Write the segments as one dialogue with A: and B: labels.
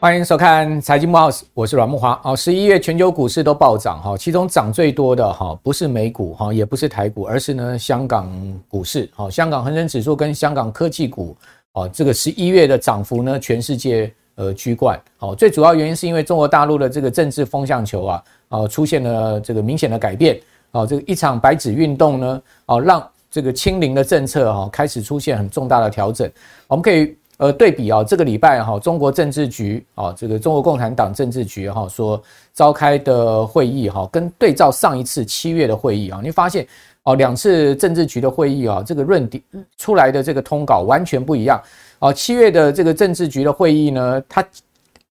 A: 欢迎收看财经慕 House，我是阮木华。哦，十一月全球股市都暴涨哈，其中涨最多的哈不是美股哈，也不是台股，而是呢香港股市。好，香港恒生指数跟香港科技股啊，这个十一月的涨幅呢，全世界呃居冠。好，最主要原因是因为中国大陆的这个政治风向球啊，啊出现了这个明显的改变。啊，这个一场白纸运动呢，啊让这个清零的政策哈开始出现很重大的调整。我们可以。呃，对比啊，这个礼拜哈，中国政治局啊，这个中国共产党政治局哈所召开的会议哈，跟对照上一次七月的会议啊，你发现哦，两次政治局的会议啊，这个论点出来的这个通稿完全不一样啊。七月的这个政治局的会议呢，它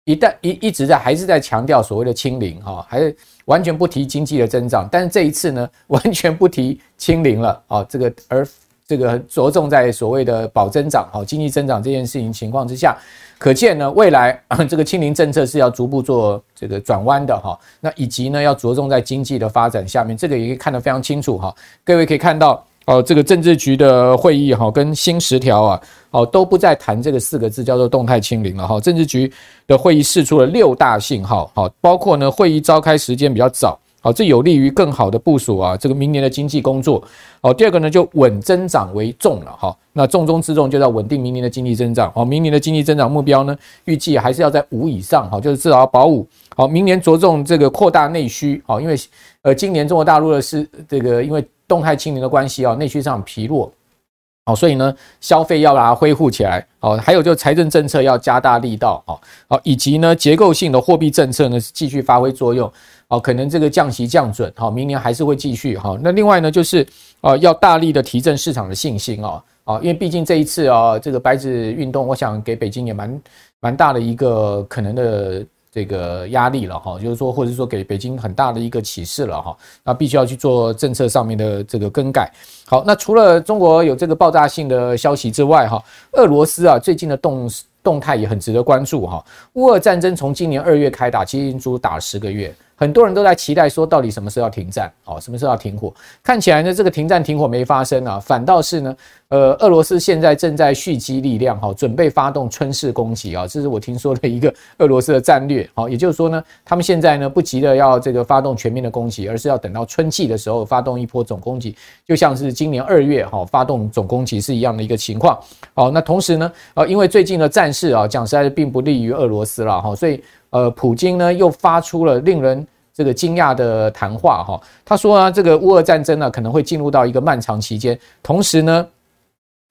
A: 一旦一一直在还是在强调所谓的清零哈，还是完全不提经济的增长，但是这一次呢，完全不提清零了啊，这个而。这个着重在所谓的保增长、好经济增长这件事情情况之下，可见呢，未来 这个清零政策是要逐步做这个转弯的哈。那以及呢，要着重在经济的发展下面，这个也可以看得非常清楚哈。各位可以看到哦，这个政治局的会议哈，跟新十条啊，哦都不再谈这个四个字叫做动态清零了哈。政治局的会议释出了六大信号，好，包括呢会议召开时间比较早。好，这有利于更好的部署啊，这个明年的经济工作。好，第二个呢，就稳增长为重了哈。那重中之重就要稳定明年的经济增长。好，明年的经济增长目标呢，预计还是要在五以上，好，就是至少要保五。好，明年着重这个扩大内需。好，因为呃，今年中国大陆的是这个因为动态清零的关系啊，内需上疲弱。好，所以呢，消费要把它恢复起来。好，还有就财政政策要加大力道。好，好，以及呢，结构性的货币政策呢，继续发挥作用。好，可能这个降息降准，好，明年还是会继续。好，那另外呢，就是啊，要大力的提振市场的信心啊。啊，因为毕竟这一次啊，这个白纸运动，我想给北京也蛮蛮大的一个可能的。这个压力了哈，就是说，或者说给北京很大的一个启示了哈，那必须要去做政策上面的这个更改。好，那除了中国有这个爆炸性的消息之外哈，俄罗斯啊最近的动动态也很值得关注哈。乌俄战争从今年二月开打，其实已经足打十个月。很多人都在期待说，到底什么时候要停战？哦，什么时候要停火？看起来呢，这个停战停火没发生啊，反倒是呢，呃，俄罗斯现在正在蓄积力量，哈，准备发动春式攻击啊，这是我听说的一个俄罗斯的战略。好，也就是说呢，他们现在呢不急着要这个发动全面的攻击，而是要等到春季的时候发动一波总攻击，就像是今年二月哈发动总攻击是一样的一个情况。好，那同时呢，呃，因为最近的战事啊，讲实在并不利于俄罗斯了哈，所以呃，普京呢又发出了令人这个惊讶的谈话哈，他说啊，这个乌俄战争呢可能会进入到一个漫长期间，同时呢，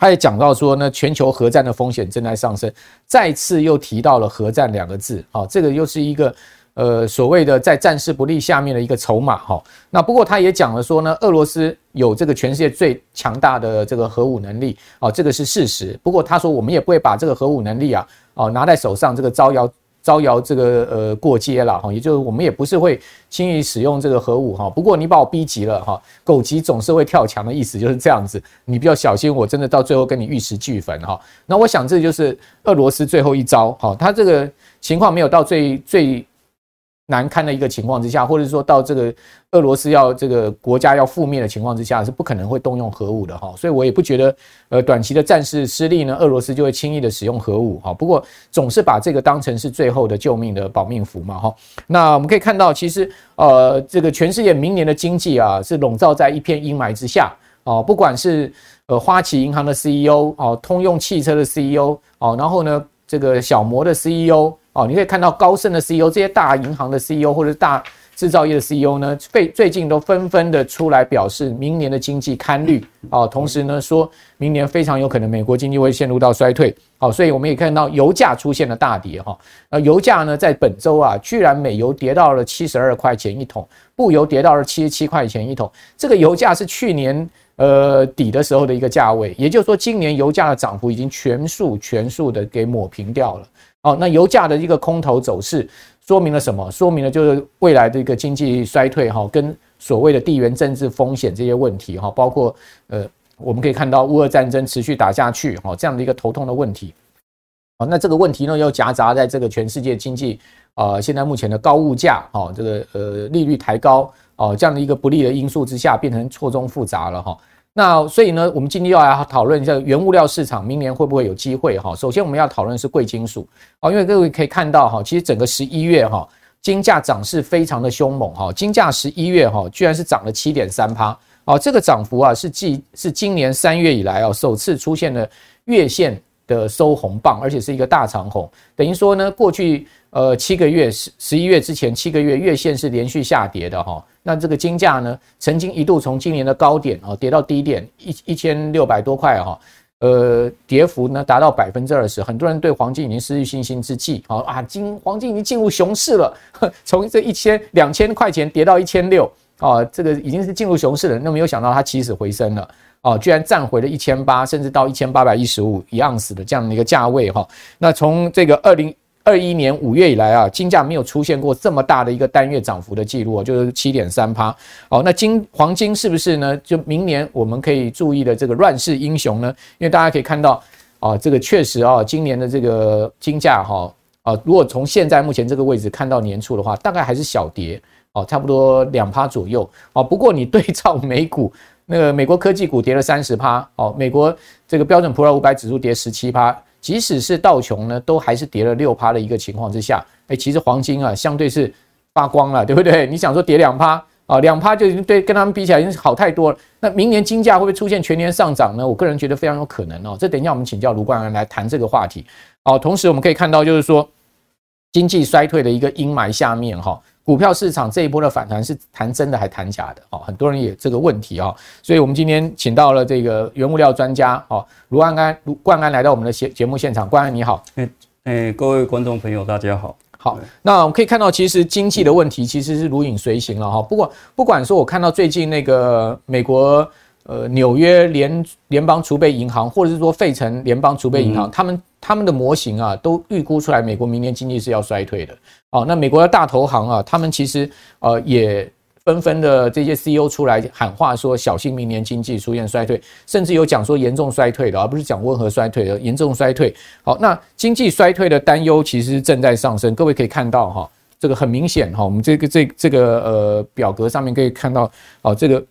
A: 他也讲到说呢，全球核战的风险正在上升，再次又提到了核战两个字，好，这个又是一个呃所谓的在战事不利下面的一个筹码哈。那不过他也讲了说呢，俄罗斯有这个全世界最强大的这个核武能力，哦，这个是事实。不过他说我们也不会把这个核武能力啊，哦拿在手上这个招摇。招摇这个呃过街了哈，也就是我们也不是会轻易使用这个核武哈。不过你把我逼急了哈，狗急总是会跳墙的意思就是这样子，你比较小心，我真的到最后跟你玉石俱焚哈。那我想这就是俄罗斯最后一招哈，他这个情况没有到最最。难堪的一个情况之下，或者说到这个俄罗斯要这个国家要覆灭的情况之下，是不可能会动用核武的哈。所以我也不觉得，呃，短期的战事失利呢，俄罗斯就会轻易的使用核武哈。不过总是把这个当成是最后的救命的保命符嘛哈。那我们可以看到，其实呃，这个全世界明年的经济啊，是笼罩在一片阴霾之下哦。不管是呃花旗银行的 CEO 哦，通用汽车的 CEO 哦，然后呢，这个小摩的 CEO。哦，你可以看到高盛的 CEO，这些大银行的 CEO 或者大制造业的 CEO 呢，最最近都纷纷的出来表示，明年的经济堪虑。哦，同时呢，说明年非常有可能美国经济会陷入到衰退。好，所以我们也看到油价出现了大跌。哈，那油价呢，在本周啊，居然美油跌到了七十二块钱一桶，布油跌到了七十七块钱一桶。这个油价是去年呃底的时候的一个价位，也就是说，今年油价的涨幅已经全数全数的给抹平掉了。哦，那油价的一个空头走势，说明了什么？说明了就是未来的一个经济衰退哈，跟所谓的地缘政治风险这些问题哈，包括呃，我们可以看到乌俄战争持续打下去哈，这样的一个头痛的问题。好，那这个问题呢又夹杂在这个全世界经济啊、现在目前的高物价，哈，这个呃利率抬高，哦，这样的一个不利的因素之下，变成错综复杂了哈。那所以呢，我们今天要来讨论一下原物料市场明年会不会有机会哈。首先我们要讨论是贵金属，哦，因为各位可以看到哈，其实整个十一月哈。金价涨势非常的凶猛哈，金价十一月哈居然是涨了七点三趴哦，这个涨幅啊是继是今年三月以来啊首次出现了月线的收红棒，而且是一个大长红，等于说呢过去呃七个月十十一月之前七个月月线是连续下跌的哈，那这个金价呢曾经一度从今年的高点啊跌到低点一一千六百多块哈。呃，跌幅呢达到百分之二十，很多人对黄金已经失去信心之际，好啊，金黄金已经进入熊市了，从这一千两千块钱跌到一千六，啊，这个已经是进入熊市了。那没有想到它起死回生了，啊，居然站回了一千八，甚至到一千八百一十五一盎司的这样的一个价位哈。那从这个二零。二一年五月以来啊，金价没有出现过这么大的一个单月涨幅的记录啊，就是七点三趴。哦，那金黄金是不是呢？就明年我们可以注意的这个乱世英雄呢？因为大家可以看到啊，这个确实啊，今年的这个金价哈啊，如果从现在目前这个位置看到年初的话，大概还是小跌哦，差不多两趴左右啊。不过你对照美股，那个美国科技股跌了三十趴哦，美国这个标准普尔五百指数跌十七趴。即使是道琼呢，都还是跌了六趴的一个情况之下，哎，其实黄金啊，相对是发光了，对不对？你想说跌两趴啊，两趴就已经对跟他们比起来已经好太多了。那明年金价会不会出现全年上涨呢？我个人觉得非常有可能哦。这等一下我们请教卢冠安来谈这个话题。好，同时我们可以看到，就是说经济衰退的一个阴霾下面哈。股票市场这一波的反弹是谈真的还谈假的？哦，很多人也这个问题啊，所以我们今天请到了这个原物料专家哦，卢安安、卢冠安来到我们的节节目现场。冠安你好，
B: 哎哎，各位观众朋友大家好。
A: 好，那我们可以看到，其实经济的问题其实是如影随形了哈。不过不管说，我看到最近那个美国呃纽约联联邦储备银行，或者是说费城联邦储备银行，他们。他们的模型啊，都预估出来，美国明年经济是要衰退的。哦，那美国的大投行啊，他们其实呃也纷纷的这些 CEO 出来喊话说，小心明年经济出现衰退，甚至有讲说严重衰退的，而不是讲温和衰退的，严重衰退。好，那经济衰退的担忧其实正在上升。各位可以看到哈，这个很明显哈，我们这个这这个呃表格上面可以看到，哦，这个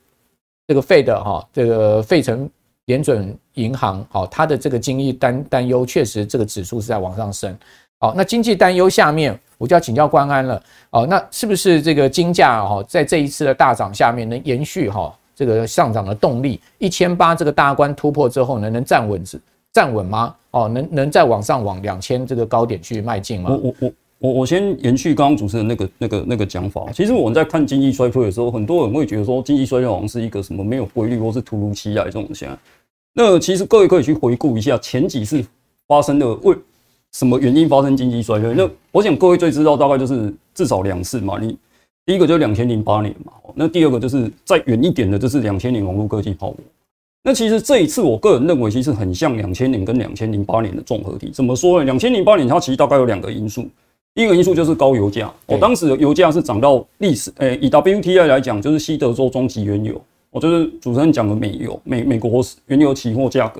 A: 这个费的哈，这个费城。联准银行，好，它的这个经济担担忧确实这个指数是在往上升，好，那经济担忧下面，我就要请教关安了，哦，那是不是这个金价哈，在这一次的大涨下面能延续哈这个上涨的动力？一千八这个大关突破之后呢，能站稳站稳吗？哦，能能再往上往两千这个高点去迈进吗？
B: 我我我我我先延续刚刚主持人那个那个那个讲法，其实我们在看经济衰退的时候，很多人会觉得说经济衰退好像是一个什么没有规律或是突如其来这种现象。那其实各位可以去回顾一下前几次发生的为什么原因发生经济衰退？那我想各位最知道大概就是至少两次嘛。你第一个就是两千零八年嘛，那第二个就是再远一点的，就是两千年网络科技泡沫。那其实这一次我个人认为其实很像两千年跟两千零八年的综合体。怎么说呢？两千零八年它其实大概有两个因素，一个因素就是高油价，哦，当时的油价是涨到历史，诶，以 WTI 来讲就是西德州中级原油。我就是主持人讲的美油，美美国原油期货价格，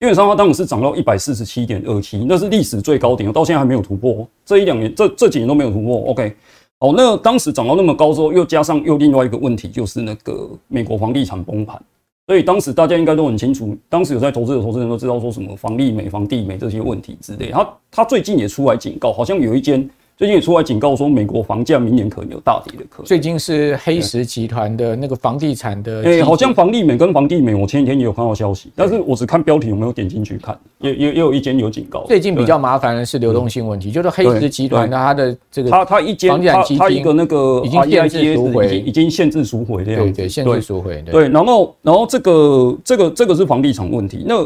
B: 基本上它当时是涨到一百四十七点二七，那是历史最高点，到现在还没有突破。这一两年，这这几年都没有突破。OK，好，那当时涨到那么高之后，又加上又另外一个问题，就是那个美国房地产崩盘。所以当时大家应该都很清楚，当时有在投资的投资人都知道说什么房利美、房地美这些问题之类。他他最近也出来警告，好像有一间。最近也出来警告说，美国房价明年可能有大跌的可能。
A: 最近是黑石集团的那个房地产的，
B: 哎，好像房利美跟房地美，我前几天也有看到消息，但是我只看标题，有没有点进去看？也也也有一间有警告。
A: 最近比较麻烦的是流动性问题，就是黑石集团的它的这个，
B: 它它一间它它一个那个
A: 已经限制赎回，
B: 已经限制赎回这样。
A: 对对，限制赎回。
B: 对，然后然后这个这个这个是房地产问题。那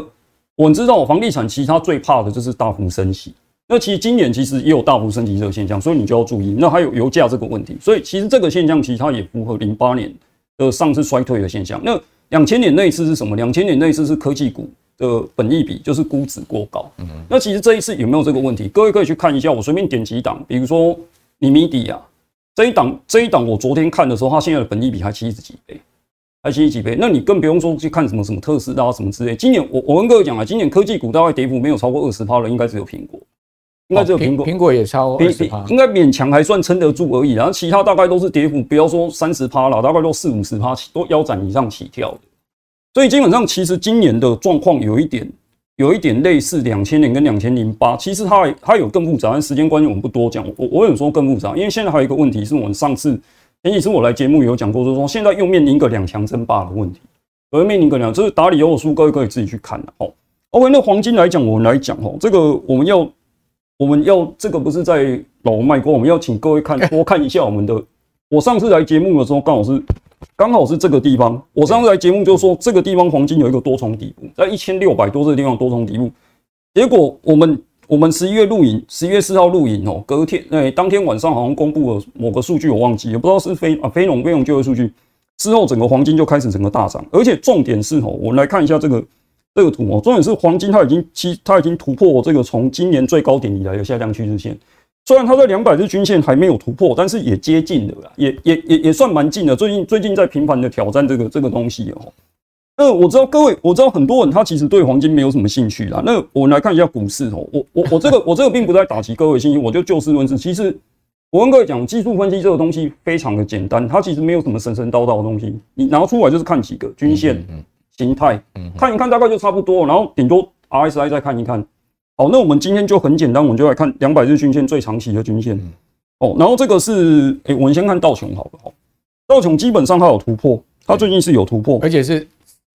B: 我知道，房地产其实它最怕的就是大幅升息。那其实今年其实也有大幅升级这个现象，所以你就要注意。那还有油价这个问题，所以其实这个现象其实它也符合零八年的上次衰退的现象。那两千年那一次是什么？两千年那一次是科技股的本益比就是估值过高。嗯，那其实这一次有没有这个问题？各位可以去看一下，我随便点几档，比如说尼米迪啊这一档，这一档我昨天看的时候，它现在的本益比还七十几倍，还七十几倍。那你更不用说去看什么什么特斯拉什么之类。今年我我跟各位讲啊，今年科技股大概跌幅没有超过二十趴的，应该只有苹果。应该只有苹果，
A: 苹果也超二十，
B: 应该勉强还算撑得住而已。然后其他大概都是跌幅，不要说三十趴了，大概都四五十趴起，都腰斩以上起跳的。所以基本上，其实今年的状况有一点，有一点类似两千年跟两千零八。其实它还它有更复杂，但时间关系我们不多讲。我我有说更复杂，因为现在还有一个问题是我们上次前几次我来节目有讲过，就是说现在又面临一个两强争霸的问题。而面临一个两，就是打理欧的书，各位可以自己去看的哦。OK，那黄金来讲，我们来讲哦，这个我们要。我们要这个不是在老卖瓜，我们要请各位看 多看一下我们的。我上次来节目的时候，刚好是刚好是这个地方。我上次来节目就说这个地方黄金有一个多重底部，在一千六百多这个地方多重底部。结果我们我们十一月录影，十一月四号录影哦，隔天哎，当天晚上好像公布了某个数据，我忘记也，不知道是非啊非农非农就业数据之后，整个黄金就开始整个大涨，而且重点是哦，我们来看一下这个。这个图哦，重点是黄金，它已经其它已经突破这个从今年最高点以来的下降趋势线。虽然它在两百日均线还没有突破，但是也接近了，也也也也算蛮近的。最近最近在频繁的挑战这个这个东西哦。那我知道各位，我知道很多人他其实对黄金没有什么兴趣啦。那我们来看一下股市哦，我我我这个我这个并不在打击各位信心，我就就事论事。其实我跟各位讲，技术分析这个东西非常的简单，它其实没有什么神神叨叨的东西，你拿出来就是看几个均线。形态，看一看大概就差不多，然后顶多 RSI 再看一看。好，那我们今天就很简单，我们就来看两百日均线最长期的均线。哦，然后这个是，哎，我们先看道琼好了。好，道琼基本上它有突破，它最近是有突破，
A: 而且是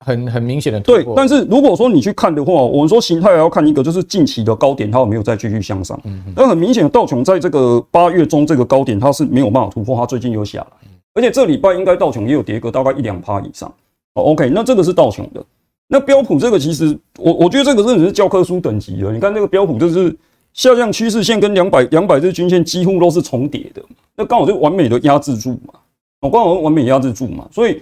A: 很很明显的突破。
B: 对，但是如果说你去看的话，我们说形态还要看一个，就是近期的高点它有没有再继续向上。嗯，那很明显，道琼在这个八月中这个高点它是没有办法突破，它最近又下来，而且这礼拜应该道琼也有跌个大概一两趴以上。哦 OK，那这个是道琼的，那标普这个其实我我觉得这个真的是教科书等级的。你看这个标普就是下降趋势线跟两百两百日均线几乎都是重叠的，那刚好就完美的压制住嘛，哦，刚好完美压制住嘛，所以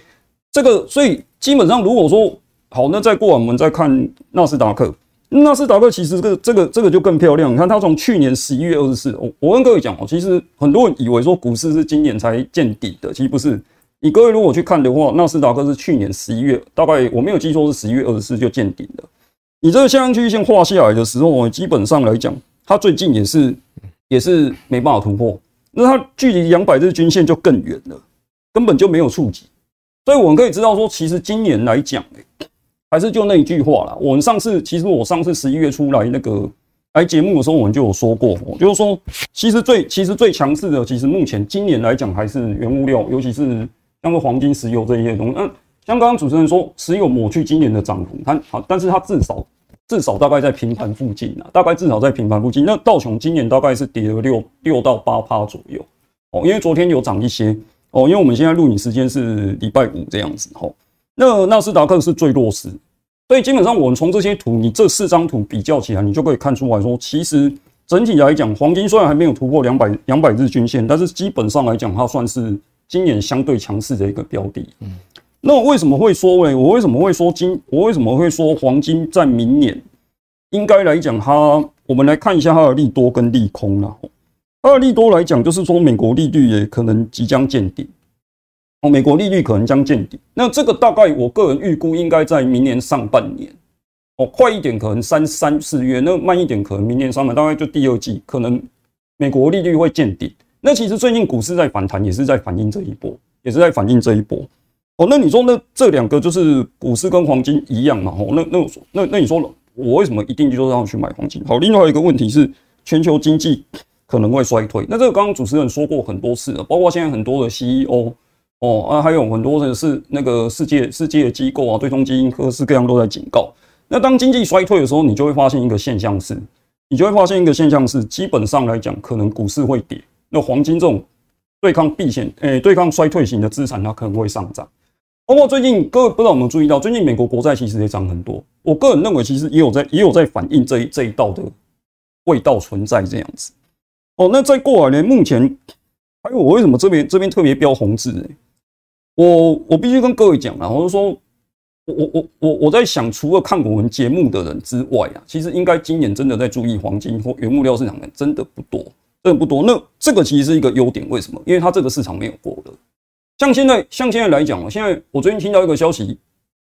B: 这个所以基本上如果说好，那再过完我们再看纳斯达克，纳斯达克其实这个这个这个就更漂亮。你看它从去年十一月二十四，我我跟各位讲哦，其实很多人以为说股市是今年才见底的，其实不是。你各位如果去看的话，纳斯达克是去年十一月，大概我没有记错是十一月二十四就见顶了。你这个下降趋势线画下来的时候，基本上来讲，它最近也是也是没办法突破，那它距离两百日均线就更远了，根本就没有触及。所以我们可以知道说，其实今年来讲，还是就那一句话啦。我们上次其实我上次十一月出来那个来节目的时候，我们就有说过，就是说其实最其实最强势的，其实目前今年来讲还是原物料，尤其是。像个黄金、石油这一些东西，嗯，像刚刚主持人说，石油抹去今年的涨幅，它好，但是它至少至少大概在平盘附近啊，大概至少在平盘附近。那道琼今年大概是跌了六六到八趴左右哦，因为昨天有涨一些哦，因为我们现在录影时间是礼拜五这样子哈。那纳斯达克是最弱势，所以基本上我们从这些图，你这四张图比较起来，你就可以看出来说，其实整体来讲，黄金虽然还没有突破两百两百日均线，但是基本上来讲，它算是。今年相对强势的一个标的，嗯，那我为什么会说呢？我为什么会说金？我为什么会说黄金在明年应该来讲，它我们来看一下它的利多跟利空啦。它的利多来讲，就是说美国利率也可能即将见顶，哦，美国利率可能将见底。那这个大概我个人预估应该在明年上半年，哦，快一点可能三三四月，那慢一点可能明年上半年，大概就第二季，可能美国利率会见顶。那其实最近股市在反弹，也是在反映这一波，也是在反映这一波。哦，那你说那这两个就是股市跟黄金一样嘛？哦，那那那那你说了，我为什么一定就是要去买黄金？好，另外一个问题是全球经济可能会衰退。那这个刚刚主持人说过很多次了，包括现在很多的 CEO 哦啊，还有很多的是那个世界世界机构啊，对冲基金各式各样都在警告。那当经济衰退的时候，你就会发现一个现象是，你就会发现一个现象是，基本上来讲，可能股市会跌。那黄金这种对抗避险、诶对抗衰退型的资产，它可能会上涨。包括最近各位不知道有没有注意到，最近美国国债其实也涨很多。我个人认为，其实也有在也有在反映这一这一道的味道存在这样子。哦，那再过来呢？目前还有我为什么这边这边特别标红字呢？我我必须跟各位讲啊，我就说，我我我我我在想，除了看我们节目的人之外啊，其实应该今年真的在注意黄金或原物料市场的人真的不多。真的不多，那这个其实是一个优点，为什么？因为它这个市场没有过热。像现在，像现在来讲，现在我最近听到一个消息，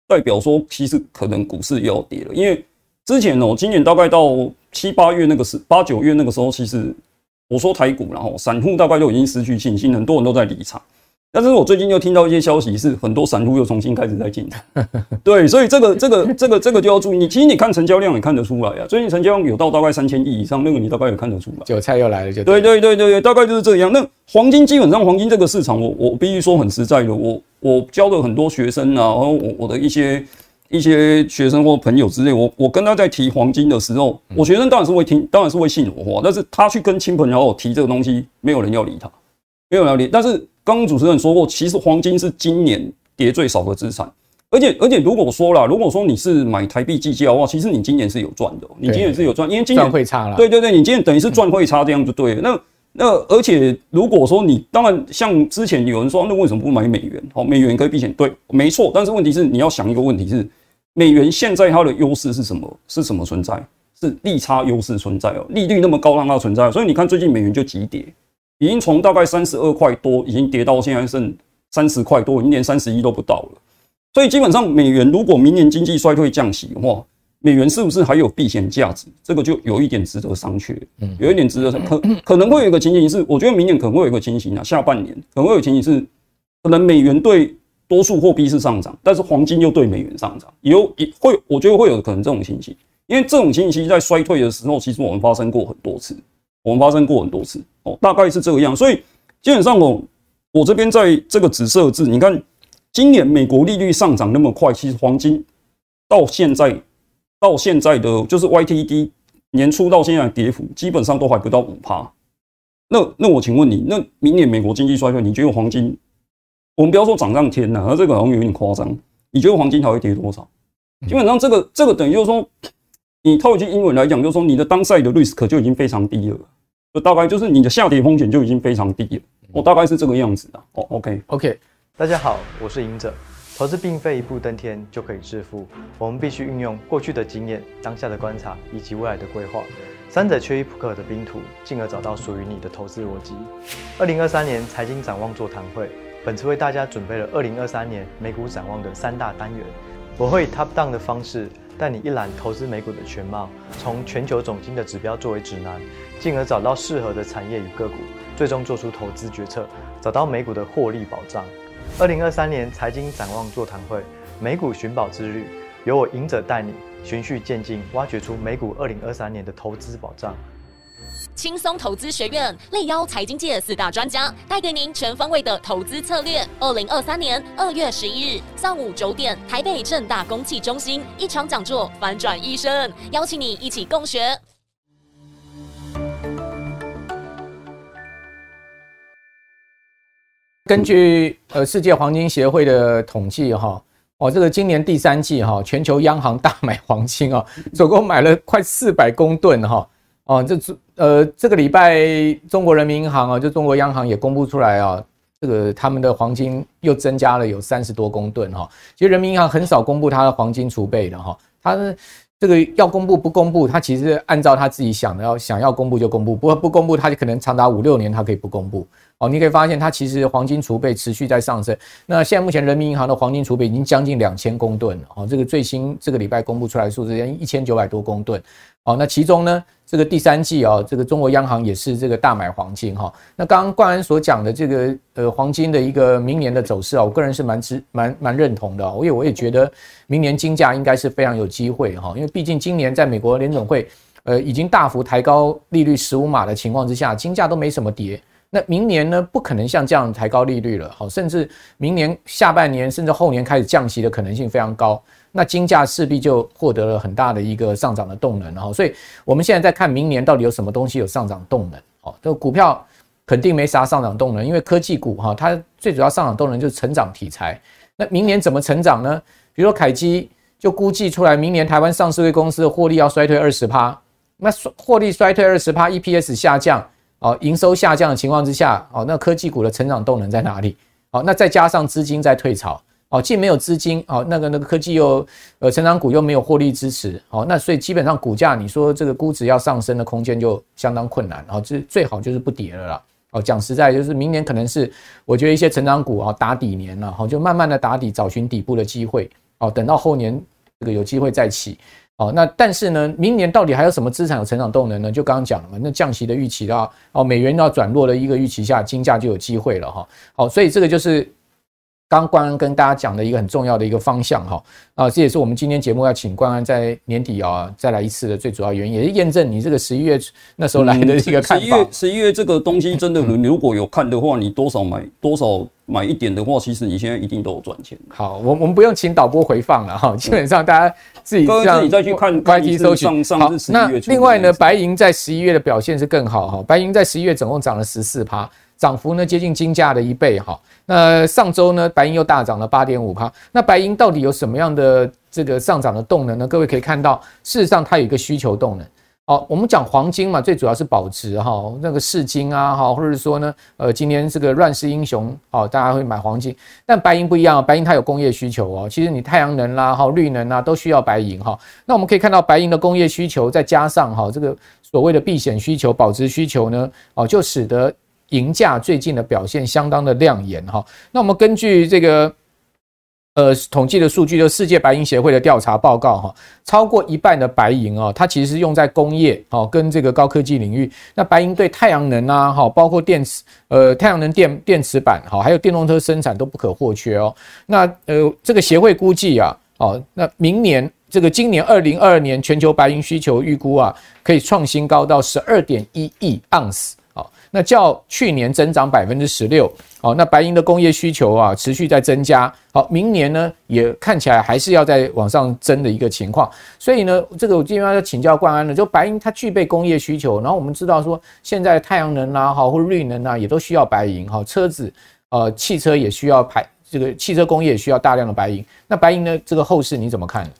B: 代表说其实可能股市又要跌了，因为之前哦，今年大概到七八月那个时，八九月那个时候，其实我说台股，然后散户大概就已经失去信心，很多人都在离场。但是我最近又听到一些消息，是很多散户又重新开始在进场。对，所以这个、这个、这个、这个就要注意。你其实你看成交量也看得出来啊，最近成交量有到大概三千亿以上，那个你大概也看得出来。
A: 韭菜又来了，就
B: 对对对对对，大概就是这样。那黄金基本上，黄金这个市场我，我我必须说很实在的，我我教了很多学生啊，然后我我的一些一些学生或朋友之类，我我跟他在提黄金的时候，我学生当然是会听，当然是会信我话，但是他去跟亲朋好友提这个东西，没有人要理他，没有人要理，但是。刚刚主持人说过，其实黄金是今年跌最少的资产，而且而且如果说啦，如果说你是买台币计价的话，其实你今年是有赚的，你今年是有赚，因为今年
A: 赚汇差了。
B: 对对对，你今年等于是赚汇差，这样就对了。那那而且如果说你当然像之前有人说，那为什么不买美元？好，美元可以避险，对，没错。但是问题是你要想一个问题是，美元现在它的优势是什么？是什么存在？是利差优势存在哦，利率那么高让它存在，所以你看最近美元就急跌。已经从大概三十二块多，已经跌到现在剩三十块多，已经连三十一都不到了。所以基本上，美元如果明年经济衰退降息的话，美元是不是还有避险价值？这个就有一点值得商榷。嗯，有一点值得可可能会有一个情形是，我觉得明年可能会有一个情形啊，下半年可能会有情形是，可能美元对多数货币是上涨，但是黄金又对美元上涨，有也会，我觉得会有可能这种情形，因为这种情形在衰退的时候，其实我们发生过很多次。我们发生过很多次哦，大概是这个样，所以基本上哦，我这边在这个只设置，你看今年美国利率上涨那么快，其实黄金到现在到现在的就是 YTD 年初到现在跌幅，基本上都还不到五趴。那那我请问你，那明年美国经济衰退，你觉得黄金？我们不要说涨上天呐，而这个好像有点夸张。你觉得黄金还会跌多少？基本上这个这个等于就是说。你套一句英文来讲，就是说你的 downside 的 risk 就已经非常低了，就大概就是你的下跌风险就已经非常低了。我大概是这个样子的。哦，OK
A: OK，
C: 大家好，我是赢者。投资并非一步登天就可以致富，我们必须运用过去的经验、当下的观察以及未来的规划，三者缺一不可的拼图，进而找到属于你的投资逻辑。二零二三年财经展望座谈会，本次为大家准备了二零二三年美股展望的三大单元，我会以 top down 的方式。带你一览投资美股的全貌，从全球总金的指标作为指南，进而找到适合的产业与个股，最终做出投资决策，找到美股的获利保障。二零二三年财经展望座谈会，美股寻宝之旅，由我赢者带你循序渐进，挖掘出美股二零二三年的投资保障。
D: 轻松投资学院力邀财经界四大专家，带给您全方位的投资策略。二零二三年二月十一日上午九点，台北正大公器中心一场讲座，翻转一生，邀请你一起共学。
A: 根据呃世界黄金协会的统计，哈哦，这个今年第三季哈，全球央行大买黄金啊，总共买了快四百公吨哈。哦，这呃，这个礼拜中国人民银行啊，就中国央行也公布出来啊，这个他们的黄金又增加了有三十多公吨哈。其实人民银行很少公布它的黄金储备的哈，它这个要公布不公布，它其实按照它自己想的要想要公布就公布，不不公布它就可能长达五六年它可以不公布。哦，你可以发现它其实黄金储备持续在上升。那现在目前人民银行的黄金储备已经将近两千公吨了。哦，这个最新这个礼拜公布出来的数字，一千九百多公吨。哦，那其中呢，这个第三季啊，这个中国央行也是这个大买黄金哈。那刚刚冠安所讲的这个呃黄金的一个明年的走势啊，我个人是蛮支蛮蛮认同的。我也我也觉得明年金价应该是非常有机会哈，因为毕竟今年在美国联总会呃已经大幅抬高利率十五码的情况之下，金价都没什么跌。那明年呢，不可能像这样抬高利率了，好，甚至明年下半年甚至后年开始降息的可能性非常高。那金价势必就获得了很大的一个上涨的动能，哈，所以我们现在在看明年到底有什么东西有上涨动能，哦，这个股票肯定没啥上涨动能，因为科技股哈，它最主要上涨动能就是成长题材。那明年怎么成长呢？比如说凯基就估计出来，明年台湾上市公司的获利要衰退二十趴，那获利衰退二十趴，EPS 下降，哦，营收下降的情况之下，哦，那科技股的成长动能在哪里？哦，那再加上资金在退潮。哦，既没有资金，哦，那个那个科技又，呃，成长股又没有获利支持，哦，那所以基本上股价，你说这个估值要上升的空间就相当困难，哦，这最好就是不跌了啦，哦，讲实在就是明年可能是我觉得一些成长股啊打底年了，好，就慢慢的打底，找寻底部的机会，哦，等到后年这个有机会再起。哦，那但是呢，明年到底还有什么资产有成长动能呢？就刚刚讲了嘛，那降息的预期啊，哦，美元要转弱的一个预期下，金价就有机会了哈。好，所以这个就是。刚安跟大家讲的一个很重要的一个方向哈啊，这也是我们今天节目要请冠安在年底啊再来一次的最主要原因，也是验证你这个十一月那时候来的一个看法。十一月
B: 十一月这个东西真的，你如果有看的话，你多少买多少买一点的话，其实你现在一定都有赚钱。
A: 好，我我们不用请导播回放了哈，基本上大家自己
B: 自己再去看
A: YT 搜寻。好，那另外呢，白银在十一月的表现是更好哈，白银在十一月总共涨了十四趴。涨幅呢接近金价的一倍哈，那上周呢白银又大涨了八点五趴，那白银到底有什么样的这个上涨的动能呢？各位可以看到，事实上它有一个需求动能。好，我们讲黄金嘛，最主要是保值哈，那个饰金啊哈，或者说呢，呃，今天这个乱世英雄哦，大家会买黄金，但白银不一样，白银它有工业需求哦，其实你太阳能啦哈、绿能啊都需要白银哈。那我们可以看到白银的工业需求，再加上哈这个所谓的避险需求、保值需求呢，哦，就使得。银价最近的表现相当的亮眼哈，那我们根据这个呃统计的数据，就世界白银协会的调查报告哈，超过一半的白银啊，它其实是用在工业哦跟这个高科技领域。那白银对太阳能啊，哈，包括电池呃太阳能电电池板哈，还有电动车生产都不可或缺哦。那呃这个协会估计啊，哦，那明年这个今年二零二二年全球白银需求预估啊，可以创新高到十二点一亿盎司。那较去年增长百分之十六，好，那白银的工业需求啊持续在增加，好，明年呢也看起来还是要再往上增的一个情况，所以呢，这个我今天要请教冠安了，就白银它具备工业需求，然后我们知道说现在太阳能啊，好或者绿能啊也都需要白银，好，车子呃汽车也需要排这个汽车工业也需要大量的白银，那白银呢这个后市你怎么看？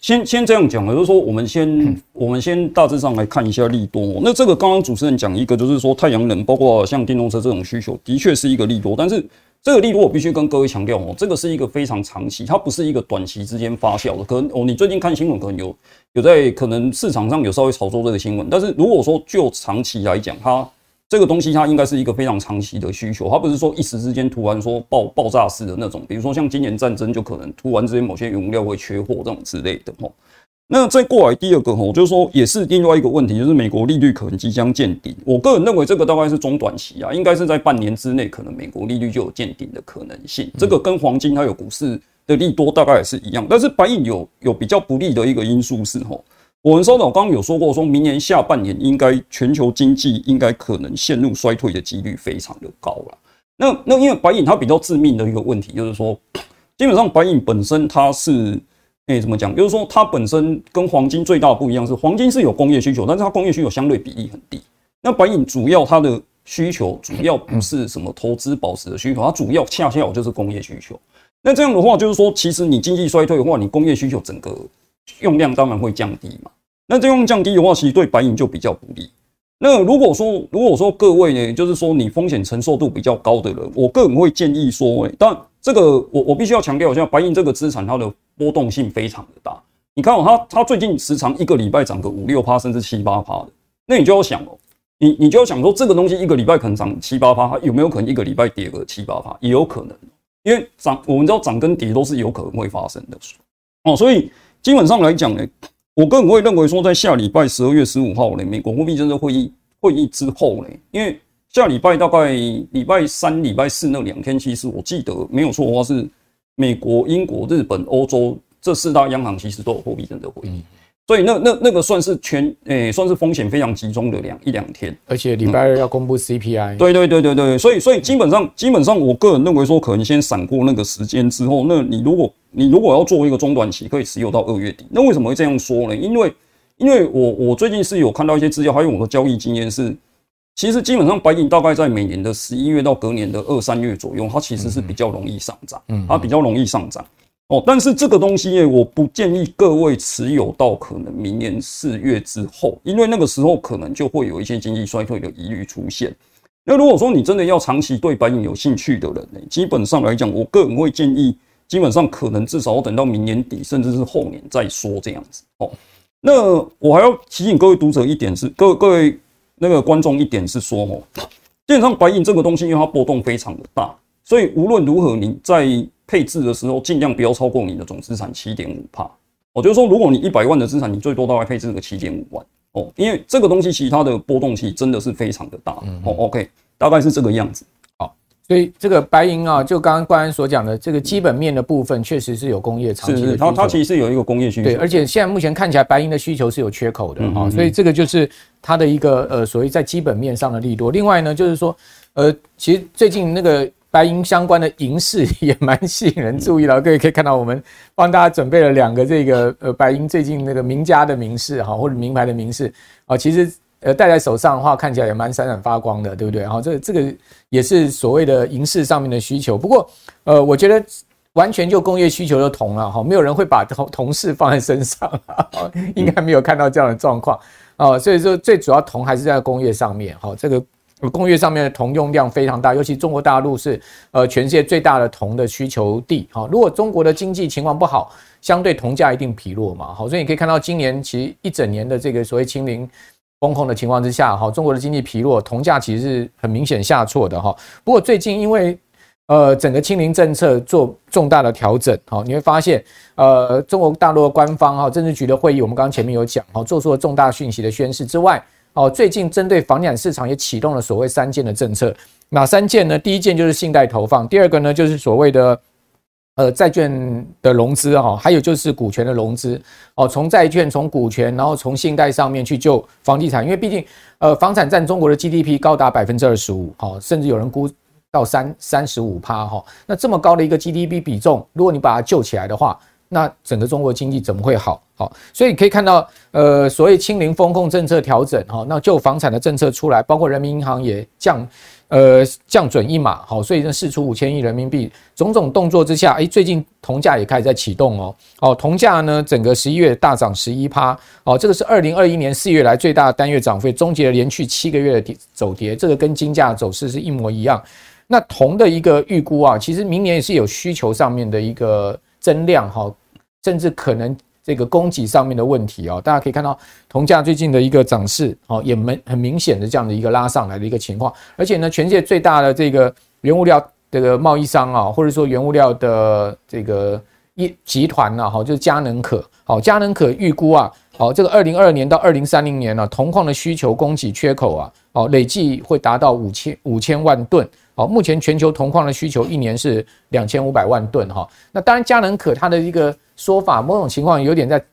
B: 先先这样讲了，就是说我们先我们先大致上来看一下利多。那这个刚刚主持人讲一个，就是说太阳能，包括像电动车这种需求，的确是一个利多。但是这个利多我必须跟各位强调哦，这个是一个非常长期，它不是一个短期之间发酵的。可能哦，你最近看新闻可能有有在可能市场上有稍微炒作这个新闻，但是如果说就长期来讲，它。这个东西它应该是一个非常长期的需求，它不是说一时之间突然说爆爆炸式的那种，比如说像今年战争就可能突然之间某些原物料会缺货这种之类的哦。那再过来第二个吼，就是说也是另外一个问题，就是美国利率可能即将见顶。我个人认为这个大概是中短期啊，应该是在半年之内，可能美国利率就有见顶的可能性。这个跟黄金还有股市的利多大概也是一样，但是白银有有比较不利的一个因素是吼。我们稍早刚刚有说过，说明年下半年应该全球经济应该可能陷入衰退的几率非常的高了。那那因为白银它比较致命的一个问题就是说，基本上白银本身它是诶怎么讲？就是说它本身跟黄金最大的不一样是，黄金是有工业需求，但是它工业需求相对比例很低。那白银主要它的需求主要不是什么投资保值的需求，它主要恰恰就是工业需求。那这样的话就是说，其实你经济衰退的话，你工业需求整个。用量当然会降低嘛，那这样降低的话，其实对白银就比较不利。那如果说如果说各位呢，就是说你风险承受度比较高的人，我个人会建议说，哎，但这个我我必须要强调一下，白银这个资产它的波动性非常的大。你看哦，它它最近时常一个礼拜涨个五六趴，甚至七八趴的，那你就要想哦，你你就要想说这个东西一个礼拜可能涨七八趴，它有没有可能一个礼拜跌个七八趴？也有可能，因为涨我们知道涨跟跌都是有可能会发生的哦，所以。基本上来讲呢，我个人会认为说，在下礼拜十二月十五号呢，美国货币政策会议会议之后呢，因为下礼拜大概礼拜三、礼拜四那两天，其实我记得没有错的话，是美国、英国、日本、欧洲这四大央行其实都有货币政策会议。所以那那那个算是全诶、欸，算是风险非常集中的两一两天，
A: 而且礼拜二要公布 CPI、嗯。
B: 对对对对对，所以所以基本上基本上，我个人认为说，可能先闪过那个时间之后，那你如果你如果要做一个中短期，可以持有到二月底。那为什么会这样说呢？因为因为我我最近是有看到一些资料，还有我的交易经验是，其实基本上白银大概在每年的十一月到隔年的二三月左右，它其实是比较容易上涨，嗯，它比较容易上涨。哦，但是这个东西我不建议各位持有到可能明年四月之后，因为那个时候可能就会有一些经济衰退的疑虑出现。那如果说你真的要长期对白银有兴趣的人呢，基本上来讲，我个人会建议，基本上可能至少要等到明年底，甚至是后年再说这样子。哦，那我还要提醒各位读者一点是，各位各位那个观众一点是说，哦，基本上白银这个东西，因为它波动非常的大，所以无论如何你在配置的时候，尽量不要超过你的总资产七点五帕。哦，就是说如果你一百万的资产，你最多大概配置个七点五万哦，因为这个东西其他的波动性真的是非常的大。嗯，哦，OK，大概是这个样子。
A: 所以这个白银啊，就刚刚冠安所讲的这个基本面的部分，确实是有工业长期的需求。
B: 是，它它其实是有一个工业需求。
A: 对，而且现在目前看起来，白银的需求是有缺口的哈。所以这个就是它的一个呃，所谓在基本面上的利多。另外呢，就是说呃，其实最近那个白银相关的银饰也蛮吸引人注意了。各位可以看到，我们帮大家准备了两个这个呃白银最近那个名家的名饰哈，或者名牌的名饰啊，其实。呃，戴在手上的话，看起来也蛮闪闪发光的，对不对？哈，这这个也是所谓的银饰上面的需求。不过，呃，我觉得完全就工业需求的铜了哈，没有人会把铜铜饰放在身上，应该没有看到这样的状况啊。所以说，最主要铜还是在工业上面。哈，这个工业上面的铜用量非常大，尤其中国大陆是呃全世界最大的铜的需求地。哈，如果中国的经济情况不好，相对铜价一定疲弱嘛。好，所以你可以看到今年其实一整年的这个所谓清零。风控的情况之下，哈，中国的经济疲弱，铜价其实是很明显下挫的哈。不过最近因为呃整个清零政策做重大的调整，哈，你会发现呃中国大陆的官方哈政治局的会议，我们刚刚前面有讲，哈，做出了重大讯息的宣示之外，哦，最近针对房地产市场也启动了所谓三件的政策，哪三件呢？第一件就是信贷投放，第二个呢就是所谓的。呃，债券的融资哈，还有就是股权的融资哦，从债券、从股权，然后从信贷上面去救房地产，因为毕竟呃，房产占中国的 GDP 高达百分之二十五，哈，甚至有人估到三三十五趴哈。那这么高的一个 GDP 比重，如果你把它救起来的话，那整个中国经济怎么会好？好，所以可以看到，呃，所谓清零风控政策调整哈，那救房产的政策出来，包括人民银行也降。呃，降准一码，好，所以呢，释出五千亿人民币，种种动作之下，哎，最近铜价也开始在启动哦，哦，铜价呢，整个十一月大涨十一趴，哦，这个是二零二一年四月来最大单月涨幅，终结了连续七个月的跌走跌，这个跟金价走势是一模一样。那铜的一个预估啊，其实明年也是有需求上面的一个增量哈，甚至可能。这个供给上面的问题啊，大家可以看到铜价最近的一个涨势，哦，也没很明显的这样的一个拉上来的一个情况。而且呢，全世界最大的这个原物料这个贸易商啊，或者说原物料的这个一集团呢，哈，就是嘉能可，好，嘉能可预估啊，好，这个二零二二年到二零三零年呢，铜矿的需求供给缺口啊，哦，累计会达到五千五千万吨。好，目前全球铜矿的需求一年是两千五百万吨哈。那当然，嘉能可它的一个。说法某种情况有点在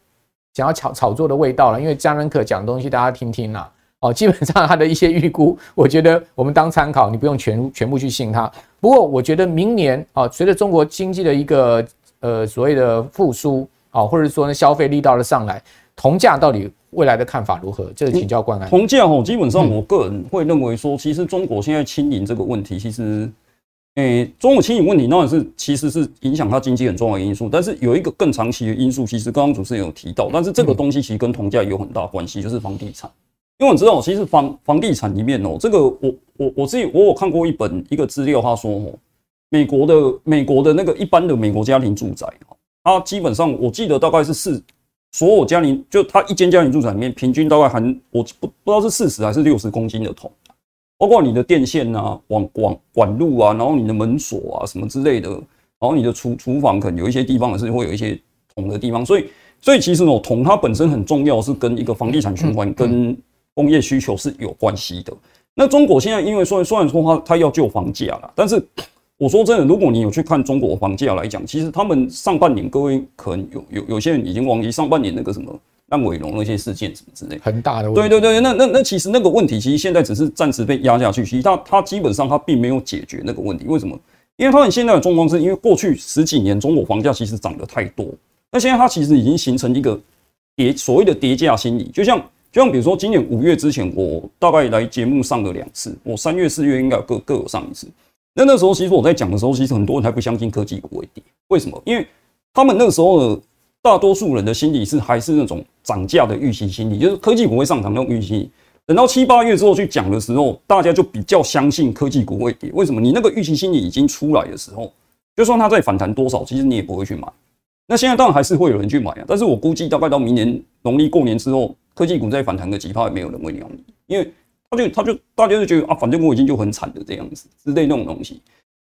A: 想要炒炒作的味道了，因为嘉能可讲的东西大家听听啦。哦，基本上他的一些预估，我觉得我们当参考，你不用全全部去信他。不过我觉得明年啊，随着中国经济的一个呃所谓的复苏啊，或者说呢消费力道的上来，铜价到底未来的看法如何？这个请教冠安。
B: 铜价哦，基本上我个人会认为说，其实中国现在清零这个问题，其实。诶、欸，中国清零问题当然是其实是影响它经济很重要的因素，但是有一个更长期的因素，其实刚刚主持人有提到，但是这个东西其实跟铜价有很大关系，就是房地产。因为我知道，其实房房地产里面哦，这个我我我自己我有看过一本一个资料，他说哦，美国的美国的那个一般的美国家庭住宅，它基本上我记得大概是四所有家庭就它一间家庭住宅里面平均大概含我不不知道是四十还是六十公斤的铜。包括你的电线啊、网管管路啊，然后你的门锁啊什么之类的，然后你的厨厨房可能有一些地方也是会有一些铜的地方，所以所以其实哦，铜它本身很重要，是跟一个房地产循环跟工业需求是有关系的。那中国现在因为虽然虽然说它它要救房价啦，但是我说真的，如果你有去看中国房价来讲，其实他们上半年各位可能有有有些人已经忘记上半年那个什么。烂尾楼那些事件什么之类，
A: 很大的问题。
B: 对对对，那那那其实那个问题，其实现在只是暂时被压下去，其实它它基本上它并没有解决那个问题。为什么？因为他们现在的状况是因为过去十几年中国房价其实涨得太多，那现在它其实已经形成一个叠所谓的叠价心理。就像就像比如说今年五月之前，我大概来节目上了两次，我三月四月应该各各有上一次。那那时候其实我在讲的时候，其实很多人还不相信科技股会跌，为什么？因为他们那时候的。大多数人的心理是还是那种涨价的预期心理，就是科技股会上涨那种预期。等到七八月之后去讲的时候，大家就比较相信科技股会跌。为什么？你那个预期心理已经出来的时候，就算它再反弹多少，其实你也不会去买。那现在当然还是会有人去买啊，但是我估计大概到明年农历过年之后，科技股再反弹个几趴，也没有人会鸟你，因为他就他就大家就觉得啊，反正我已经就很惨的这样子之类那种东西。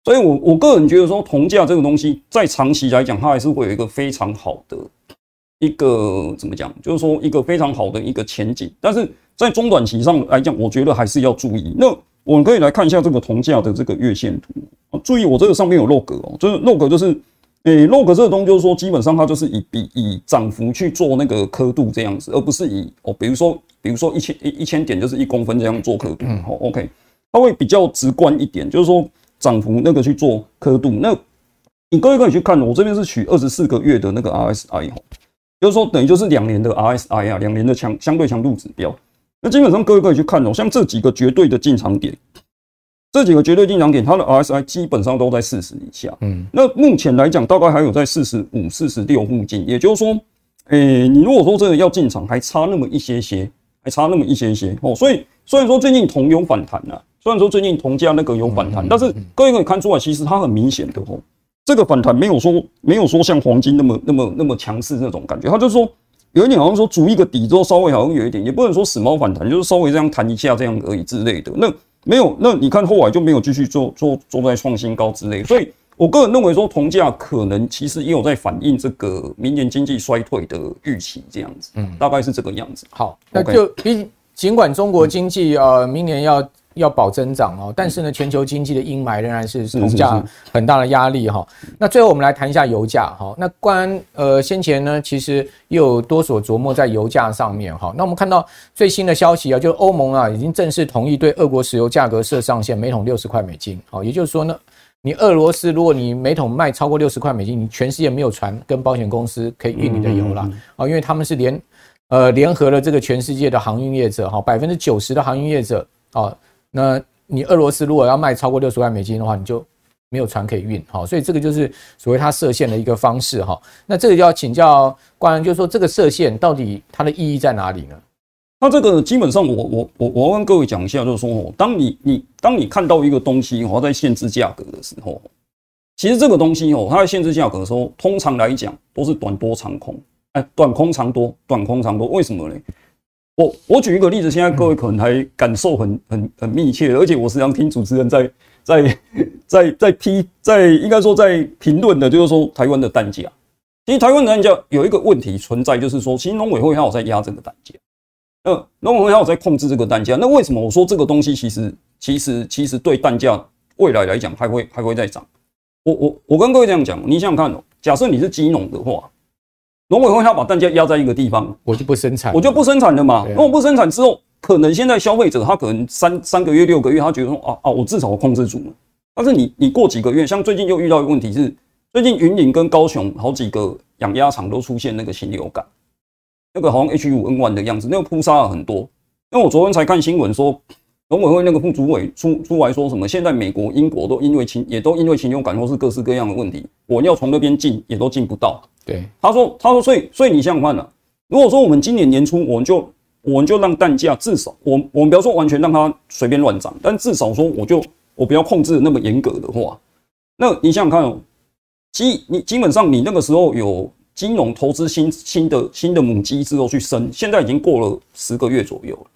B: 所以我，我个人觉得说，铜价这个东西，在长期来讲，它还是会有一个非常好的一个怎么讲，就是说一个非常好的一个前景。但是在中短期上来讲，我觉得还是要注意。那我们可以来看一下这个铜价的这个月线图。注意，我这个上面有 log 哦，就是 log 就是，诶，log 这个东西就是说，基本上它就是以比以涨幅去做那个刻度这样子，而不是以哦，比如说比如说一千一一千点就是一公分这样做刻度。好，OK，它会比较直观一点，就是说涨幅那个去做刻度。那你各位可以去看，我这边是取二十四个月的那个 RSI 哈，就是说等于就是两年的 RSI 啊，两年的强相对强度指标。那基本上各位可以去看哦，像这几个绝对的进场点，这几个绝对进场点，它的 RSI 基本上都在四十以下。嗯，那目前来讲，大概还有在四十五、四十六附近。也就是说，诶、欸，你如果说真的要进场，还差那么一些些，还差那么一些些哦。所以虽然说最近铜有反弹啊，虽然说最近铜价那个有反弹，但是各位可以看出来，其实它很明显的哦。这个反弹没有说没有说像黄金那么那么那么强势那种感觉，它就是说有一点好像说筑一个底之后稍微好像有一点，也不能说死猫反弹，就是稍微这样弹一下这样而已之类的。那没有，那你看后来就没有继续做做做在创新高之类。所以我个人认为说铜价可能其实也有在反映这个明年经济衰退的预期这样子，嗯，大概是这个样子。
A: 好，那就比尽管中国经济呃明年要。要保增长哦，但是呢，全球经济的阴霾仍然是铜价很大的压力哈。那最后我们来谈一下油价哈。那关呃先前呢，其实又有多所琢磨在油价上面哈。那我们看到最新的消息啊，就是欧盟啊已经正式同意对俄国石油价格设上限，每桶六十块美金。好，也就是说呢，你俄罗斯如果你每桶卖超过六十块美金，你全世界没有船跟保险公司可以运你的油了啊，因为他们是联呃联合了这个全世界的航运业者哈，百分之九十的航运业者啊。那你俄罗斯如果要卖超过六十万美金的话，你就没有船可以运，好，所以这个就是所谓它设限的一个方式哈。那这个就要请教官，就是说这个设限到底它的意义在哪里呢？
B: 那这个基本上我我我我要跟各位讲一下，就是说，当你你当你看到一个东西哦在限制价格的时候，其实这个东西哦它在限制价格的时候，通常来讲都是短多长空，哎，短空长多，短空长多，为什么呢？我我举一个例子，现在各位可能还感受很很很密切，而且我时常听主持人在在在在批，在应该说在评论的，就是说台湾的蛋价。其实台湾的蛋价有一个问题存在，就是说，其实农委会还有在压这个蛋价，呃，农委会还有在控制这个蛋价。那为什么我说这个东西其实其实其实对蛋价未来来讲还会还会再涨？我我我跟各位这样讲，你想想看哦，假设你是金农的话。农委会要把蛋价压在一个地方，
A: 我就不生产，
B: 我就不生产了嘛。那我不生产之后，可能现在消费者他可能三三个月、六个月，他觉得说啊啊，我至少我控制住了。但是你你过几个月，像最近又遇到一个问题是，最近云林跟高雄好几个养鸭场都出现那个禽流感，那个好像 H 五 N 1的样子，那个扑杀了很多。因为我昨天才看新闻说，农委会那个副主委出出来说什么，现在美国、英国都因为禽也都因为禽流感或是各式各样的问题，我要从那边进也都进不到。
A: 对，
B: 他说，他说，所以，所以你想想看啊，如果说我们今年年初，我们就，我们就让蛋价至少，我，我们不要说完全让它随便乱涨，但至少说，我就，我不要控制的那么严格的话，那你想想看哦，基，你基本上你那个时候有金融投资新新的新的母鸡之后去生，现在已经过了十个月左右了，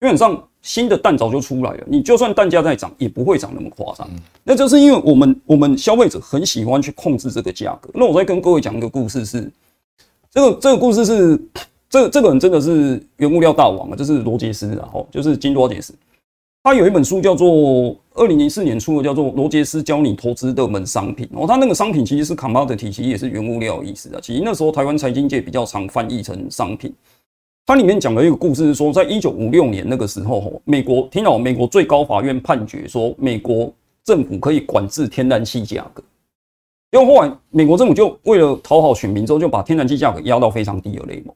B: 基本上。新的蛋早就出来了，你就算蛋价再涨，也不会涨那么夸张。那就是因为我们我们消费者很喜欢去控制这个价格。那我再跟各位讲一个故事是，这个这个故事是这这个人真的是原物料大王啊，就是罗杰斯，然后就是金多杰斯，他有一本书叫做二零零四年出的，叫做《罗杰斯教你投资热门商品》。哦，他那个商品其实是 commodity，其实也是原物料的意思啊。其实那时候台湾财经界比较常翻译成商品。它里面讲了一个故事，是说在一九五六年那个时候，美国听到美国最高法院判决说，美国政府可以管制天然气价格。因为后来美国政府就为了讨好选民，之后就把天然气价格压到非常低的 level。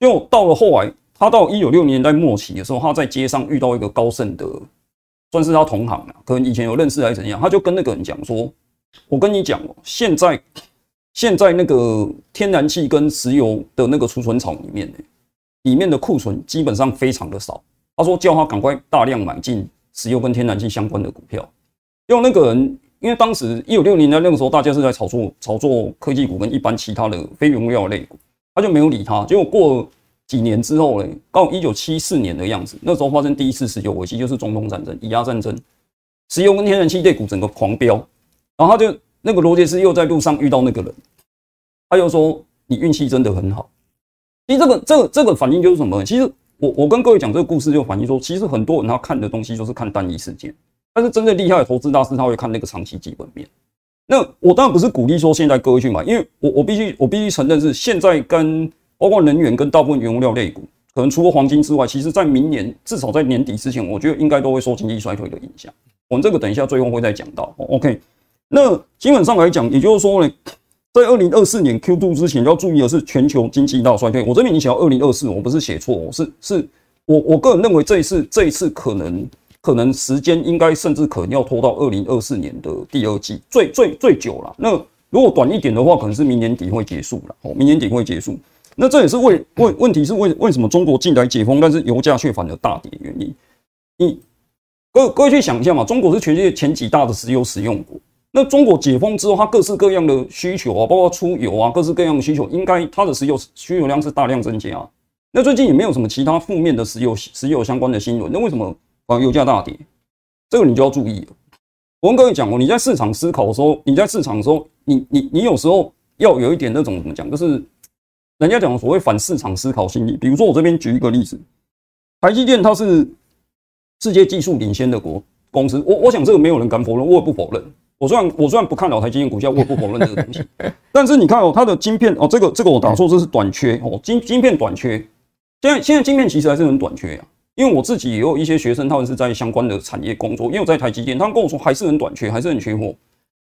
B: 就到了后来，他到一九六零年代末期的时候，他在街上遇到一个高盛的，算是他同行了，可能以前有认识还是怎样，他就跟那个人讲说：“我跟你讲哦，现在现在那个天然气跟石油的那个储存厂里面呢。”里面的库存基本上非常的少。他说叫他赶快大量买进石油跟天然气相关的股票。因为那个人，因为当时一九六零年那个时候，大家是在炒作炒作科技股跟一般其他的非原物料类股，他就没有理他。结果过几年之后呢，到一九七四年的样子，那时候发生第一次石油危机，就是中东战争、以阿战争，石油跟天然气类股整个狂飙。然后他就那个罗杰斯又在路上遇到那个人，他又说：“你运气真的很好。”其实这个这个这个反应就是什么？其实我我跟各位讲这个故事，就反映说，其实很多人他看的东西就是看单一事件，但是真正厉害的投资大师他会看那个长期基本面。那我当然不是鼓励说现在各位去买，因为我我必须我必须承认是现在跟包括能源跟大部分原物料类股，可能除了黄金之外，其实在明年至少在年底之前，我觉得应该都会受经济衰退的影响。我们这个等一下最后会再讲到。OK，那基本上来讲，也就是说呢。在二零二四年 Q2 之前，要注意的是全球经济大衰退。我这边已经写到二零二四，我不是写错，我是是，我我个人认为这一次这一次可能可能时间应该甚至可能要拖到二零二四年的第二季，最最最久了。那如果短一点的话，可能是明年底会结束了。哦，明年底会结束。那这也是为问问题是为为什么中国近来解封，但是油价却反而大跌原因。你各各位去想一下嘛，中国是全世界前几大的石油使用国。那中国解封之后，它各式各样的需求啊，包括出油啊，各式各样的需求，应该它的石油需求量是大量增加。那最近也没有什么其他负面的石油石油相关的新闻，那为什么啊油价大跌？这个你就要注意了。我跟各位讲哦，你在市场思考的时候，你在市场的时候，你你你有时候要有一点那种怎么讲，就是人家讲所谓反市场思考心理。比如说我这边举一个例子，台积电它是世界技术领先的国公司，我我想这个没有人敢否认，我也不否认。我虽然我虽然不看老台积电股价，我也不否认这个东西。但是你看哦，它的晶片哦，这个这个我打错，这是短缺哦，晶晶片短缺。现在现在晶片其实还是很短缺啊，因为我自己也有一些学生，他们是在相关的产业工作，因为我在台积电，他们跟我说还是很短缺，还是很缺货。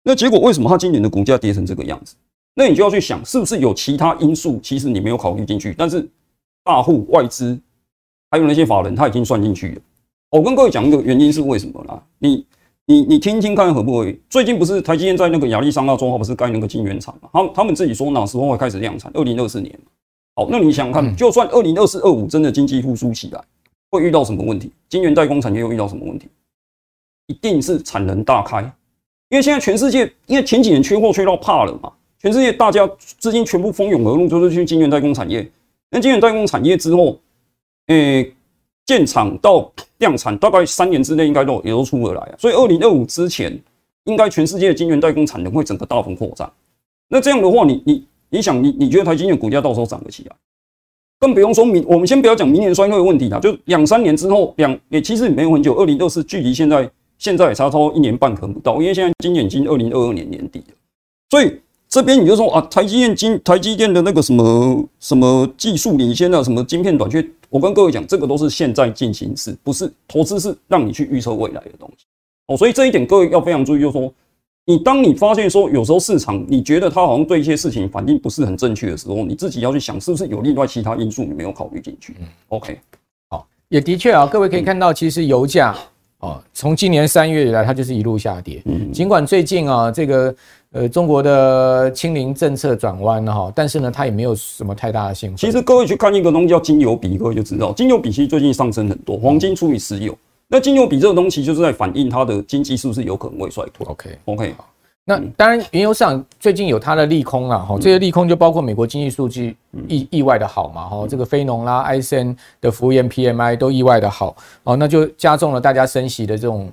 B: 那结果为什么它今年的股价跌成这个样子？那你就要去想，是不是有其他因素，其实你没有考虑进去，但是大户外资还有那些法人他已经算进去了。我跟各位讲一个原因是为什么啦？你。你你听听看合不合理？最近不是台积电在那个亚利桑那州，他不是盖那个晶圆厂嘛？他们他们自己说哪时候会开始量产？二零二四年。好，那你想想看，就算二零二四二五真的经济复苏起来，会遇到什么问题？晶圆代工产业又遇到什么问题？一定是产能大开，因为现在全世界，因为前几年缺货缺到怕了嘛，全世界大家资金全部蜂拥而入，就是去晶圆代工产业。那晶圆代工产业之后，诶、欸。建厂到量产大概三年之内应该都也都出得来啊，所以二零二五之前应该全世界的晶圆代工产能会整个大幅扩张。那这样的话你，你你想你你觉得台积电股价到时候涨得起来？更不用说明，我们先不要讲明年衰退的问题啦，就两三年之后两也其实也没有很久，二零二四距离现在现在也差不多一年半可能不到，因为现在今年已经二零二二年年底了，所以。这边你就说啊，台积电晶台积电的那个什么什么技术领先啊，什么晶片短缺，我跟各位讲，这个都是现在进行式，不是投资，是让你去预测未来的东西哦。所以这一点各位要非常注意，就是说，你当你发现说有时候市场你觉得它好像对一些事情反应不是很正确的时候，你自己要去想是不是有另外其他因素你没有考虑进去。OK，好，
A: 也的确啊，各位可以看到，其实油价哦，从今年三月以来它就是一路下跌，嗯，尽管最近啊这个。呃，中国的清零政策转弯了哈，但是呢，它也没有什么太大的兴奋。
B: 其实各位去看一个东西叫金油比，各位就知道，金油比其实最近上升很多，黄金除以石油，那金油比这个东西就是在反映它的经济是不是有可能会衰退。
A: OK
B: OK，
A: 好，那当然原油市场最近有它的利空啊，哈，这些利空就包括美国经济数据意意外的好嘛，哈，这个非农啦、ISM 的服务业 PMI 都意外的好，哦，那就加重了大家升息的这种。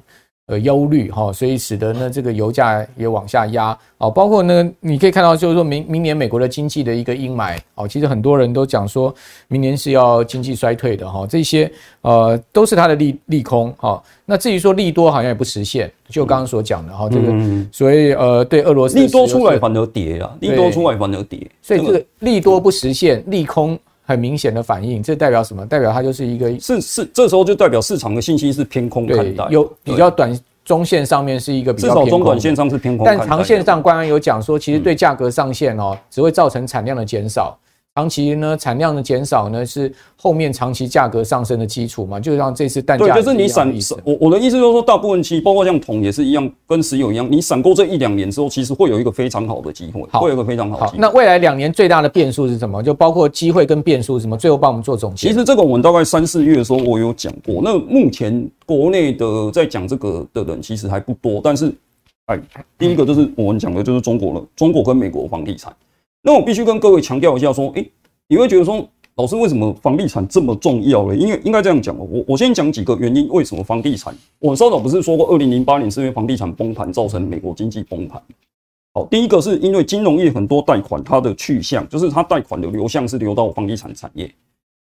A: 呃，忧虑哈，所以使得呢这个油价也往下压哦。包括呢，你可以看到就是说明明年美国的经济的一个阴霾哦。其实很多人都讲说明年是要经济衰退的哈，这些呃都是它的利利空哈。那至于说利多好像也不实现，就刚刚所讲的哈，这个所以呃对俄罗斯
B: 利多出来反而跌啊，利多出来反而跌，
A: 所以这个利多不实现，利空很明显的反应，这代表什么？代表它就是一个
B: 是是，这时候就代表市场的信息是偏空看待，
A: 有比较短中线上面是一个比较偏空，
B: 至少中短线上是偏空，
A: 但长线上官方有讲说，其实对价格上限哦，只会造成产量的减少。长期呢，产量的减少呢，是后面长期价格上升的基础嘛？就像这次蛋价，
B: 对，就是你闪，我我的意思就是说，大部分期包括像铜也是一样，跟石油一样，你闪过这一两年之后，其实会有一个非常好的机会，会有一个非常好的机会。
A: 那未来两年最大的变数是什么？就包括机会跟变数是什么？最后帮我们做总结。
B: 其实这个我们大概三四月的时候我有讲过。那目前国内的在讲这个的人其实还不多，但是哎，第一个就是我们讲的就是中国了，中国跟美国房地产。那我必须跟各位强调一下说，哎。你会觉得说，老师为什么房地产这么重要呢？因为应该这样讲哦，我我先讲几个原因，为什么房地产？我稍早不是说过，二零零八年是因为房地产崩盘造成美国经济崩盘。好，第一个是因为金融业很多贷款，它的去向就是它贷款的流向是流到房地产产业。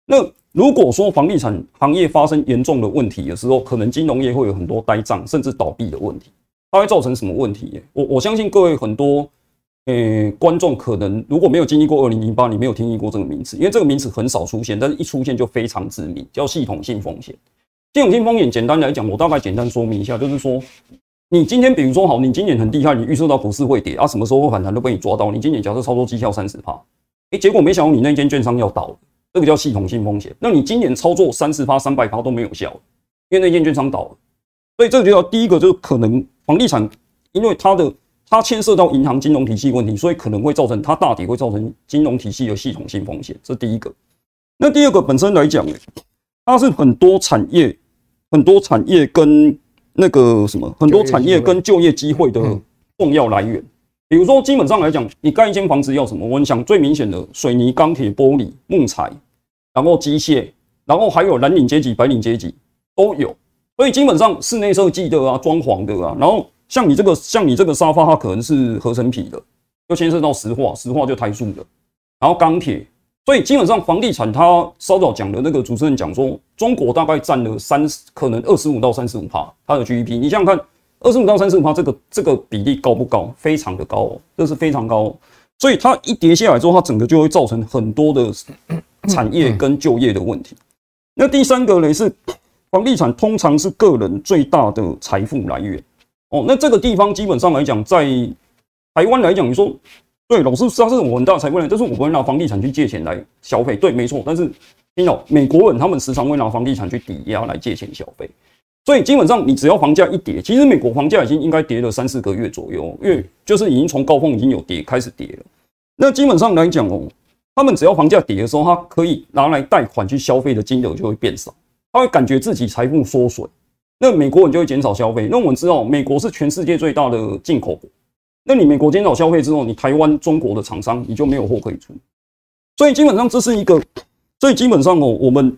B: 那如果说房地产行业发生严重的问题的时候，可能金融业会有很多呆账，甚至倒闭的问题。它会造成什么问题？我我相信各位很多呃观众可能如果没有经历过二零零八，你没有听过这个名词，因为这个名词很少出现，但是一出现就非常致命，叫系统性风险。系统性风险简单来讲，我大概简单说明一下，就是说。你今天比如说好，你今年很厉害，你预测到股市会跌啊，什么时候会反弹都被你抓到。你今年假设操作绩效三十趴，哎，结果没想到你那间券商要倒了，这个叫系统性风险。那你今年操作三十趴、三百趴都没有效，因为那间券商倒了。所以这个就要第一个就是可能房地产，因为它的它牵涉到银行金融体系问题，所以可能会造成它大体，会造成金融体系的系统性风险。这是第一个。那第二个本身来讲，它是很多产业，很多产业跟。那个什么，很多产业跟就业机会的重要来源，比如说，基本上来讲，你盖一间房子要什么？我想最明显的，水泥、钢铁、玻璃、木材，然后机械，然后还有蓝领阶级、白领阶级都有。所以基本上室内设计的啊，装潢的啊，然后像你这个，像你这个沙发，它可能是合成皮的，又牵涉到石化，石化就台塑的，然后钢铁。所以基本上房地产，它稍早讲的那个主持人讲说，中国大概占了三十，可能二十五到三十五趴，它的 GDP。你想想看，二十五到三十五趴，这个这个比例高不高？非常的高哦，这是非常高。哦所以它一跌下来之后，它整个就会造成很多的产业跟就业的问题。那第三个呢是，房地产通常是个人最大的财富来源哦。那这个地方基本上来讲，在台湾来讲，你说。对，老师，他是我很大的财富人，就是我不会拿房地产去借钱来消费。对，没错。但是听到美国人他们时常会拿房地产去抵押来借钱消费，所以基本上你只要房价一跌，其实美国房价已经应该跌了三四个月左右，因为就是已经从高峰已经有跌开始跌了。那基本上来讲哦，他们只要房价跌的时候，他可以拿来贷款去消费的金额就会变少，他会感觉自己财富缩水，那美国你就会减少消费。那我们知道，美国是全世界最大的进口国。那你美国减少消费之后，你台湾中国的厂商你就没有货可以出，所以基本上这是一个，所以基本上哦，我们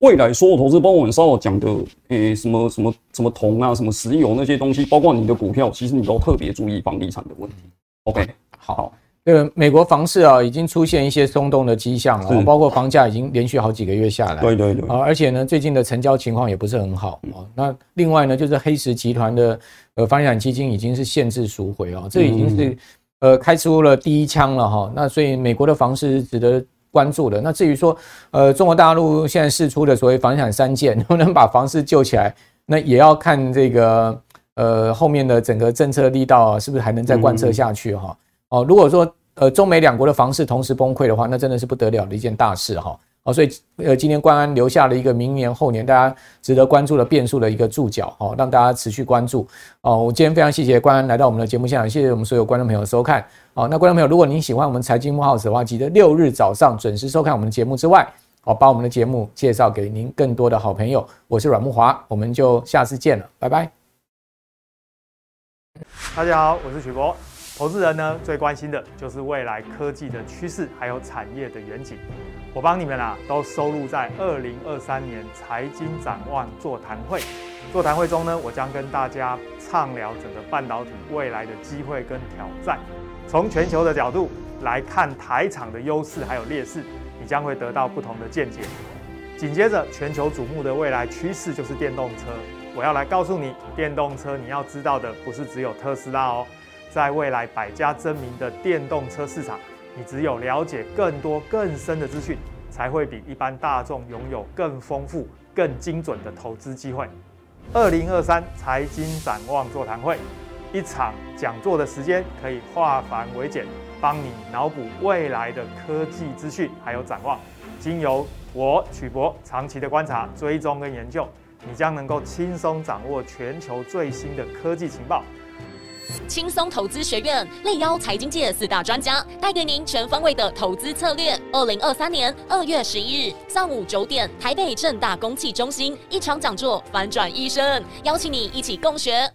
B: 未来所有投资，包括我们稍后讲的，诶、欸，什么什么什么铜啊，什么石油那些东西，包括你的股票，其实你都特别注意房地产的问题。OK，好。好这个美国房市啊，已经出现一些松动的迹象了，包括房价已经连续好几个月下来。对对对。啊，而且呢，最近的成交情况也不是很好啊。那另外呢，就是黑石集团的呃房地产基金已经是限制赎回啊，这已经是呃开出了第一枪了哈。那所以美国的房市是值得关注的。那至于说呃中国大陆现在试出的所谓房地产三件 能不能把房市救起来，那也要看这个呃后面的整个政策力道啊，是不是还能再贯彻下去哈。哦，如果说呃中美两国的房市同时崩溃的话，那真的是不得了的一件大事哈。哦，所以呃今天关安留下了一个明年后年大家值得关注的变数的一个注脚，哦，让大家持续关注。哦，我今天非常谢谢关安来到我们的节目现场，谢谢我们所有观众朋友的收看。哦，那观众朋友，如果您喜欢我们财经木 house 的话，记得六日早上准时收看我们的节目之外，好，把我们的节目介绍给您更多的好朋友。我是阮木华，我们就下次见了，拜拜。
C: 大家好，我是许博。投资人呢，最关心的就是未来科技的趋势，还有产业的远景。我帮你们啊，都收录在二零二三年财经展望座谈会。座谈会中呢，我将跟大家畅聊整个半导体未来的机会跟挑战。从全球的角度来看台厂的优势还有劣势，你将会得到不同的见解。紧接着，全球瞩目的未来趋势就是电动车。我要来告诉你，电动车你要知道的不是只有特斯拉哦。在未来百家争鸣的电动车市场，你只有了解更多更深的资讯，才会比一般大众拥有更丰富、更精准的投资机会。二零二三财经展望座谈会，一场讲座的时间可以化繁为简，帮你脑补未来的科技资讯还有展望。经由我曲博长期的观察、追踪跟研究，你将能够轻松掌握全球最新的科技情报。
D: 轻松投资学院力邀财经界四大专家，带给您全方位的投资策略。二零二三年二月十一日上午九点，台北正大公器中心一场讲座，反转一生，邀请你一起共学。